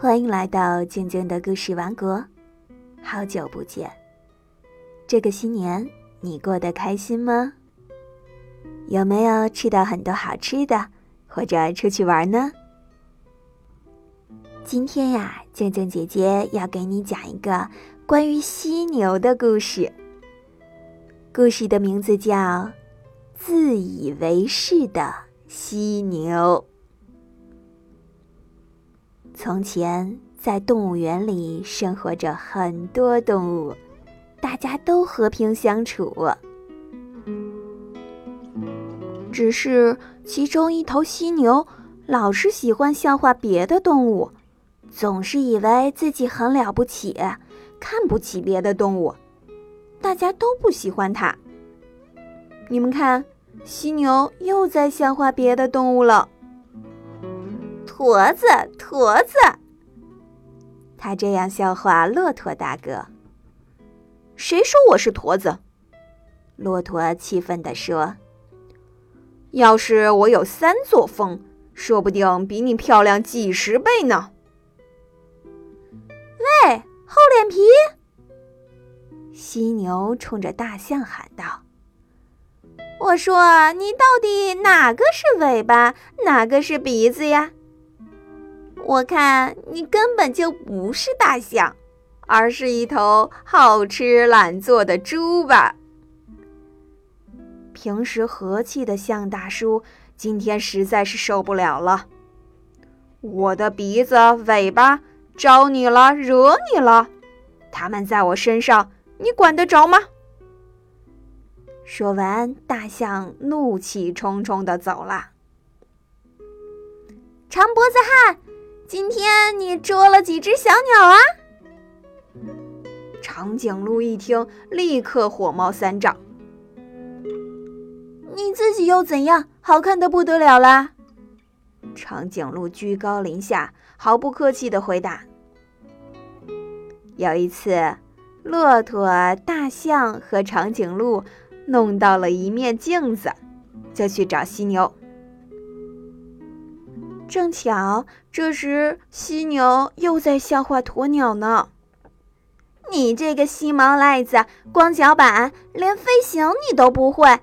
欢迎来到静静的故事王国，好久不见。这个新年你过得开心吗？有没有吃到很多好吃的，或者出去玩呢？今天呀，静静姐姐要给你讲一个关于犀牛的故事。故事的名字叫《自以为是的犀牛》。从前，在动物园里生活着很多动物，大家都和平相处。只是其中一头犀牛老是喜欢笑话别的动物，总是以为自己很了不起，看不起别的动物，大家都不喜欢它。你们看，犀牛又在笑话别的动物了。驼子，驼子，他这样笑话骆驼大哥。谁说我是驼子？骆驼气愤地说：“要是我有三座峰，说不定比你漂亮几十倍呢。”喂，厚脸皮！犀牛冲着大象喊道：“我说，你到底哪个是尾巴，哪个是鼻子呀？”我看你根本就不是大象，而是一头好吃懒做的猪吧？平时和气的象大叔今天实在是受不了了。我的鼻子、尾巴招你了，惹你了？他们在我身上，你管得着吗？说完，大象怒气冲冲地走了。长脖子汉。今天你捉了几只小鸟啊？长颈鹿一听，立刻火冒三丈。你自己又怎样？好看的不得了啦！长颈鹿居高临下，毫不客气的回答。有一次，骆驼、大象和长颈鹿弄到了一面镜子，就去找犀牛。正巧这时，犀牛又在笑话鸵鸟呢。你这个细毛赖子，光脚板，连飞行你都不会，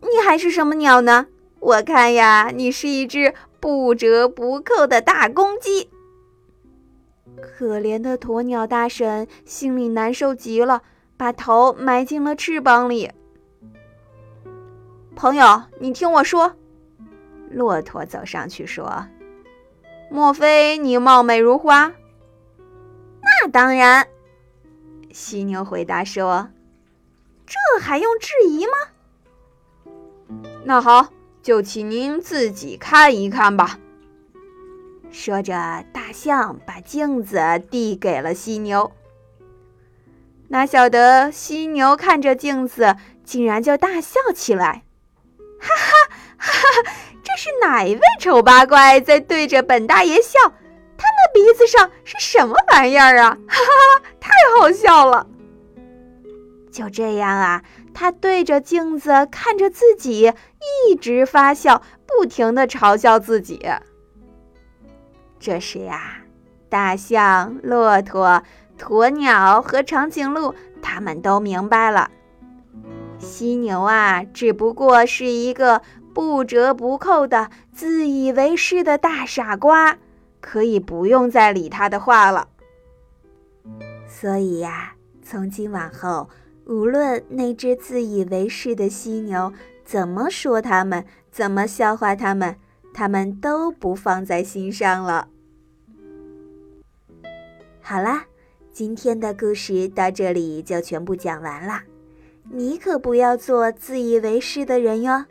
你还是什么鸟呢？我看呀，你是一只不折不扣的大公鸡。可怜的鸵鸟大婶心里难受极了，把头埋进了翅膀里。朋友，你听我说。骆驼走上去说。莫非你貌美如花？那当然。犀牛回答说：“这还用质疑吗？”那好，就请您自己看一看吧。说着，大象把镜子递给了犀牛。哪晓得犀牛看着镜子，竟然就大笑起来，哈哈哈哈！是哪一位丑八怪在对着本大爷笑？他那鼻子上是什么玩意儿啊？哈哈，太好笑了！就这样啊，他对着镜子看着自己，一直发笑，不停的嘲笑自己。这时呀，大象、骆驼、鸵鸟和长颈鹿他们都明白了，犀牛啊，只不过是一个。不折不扣的自以为是的大傻瓜，可以不用再理他的话了。所以呀，从今往后，无论那只自以为是的犀牛怎么说他们，怎么笑话他们，他们都不放在心上了。好啦，今天的故事到这里就全部讲完了。你可不要做自以为是的人哟。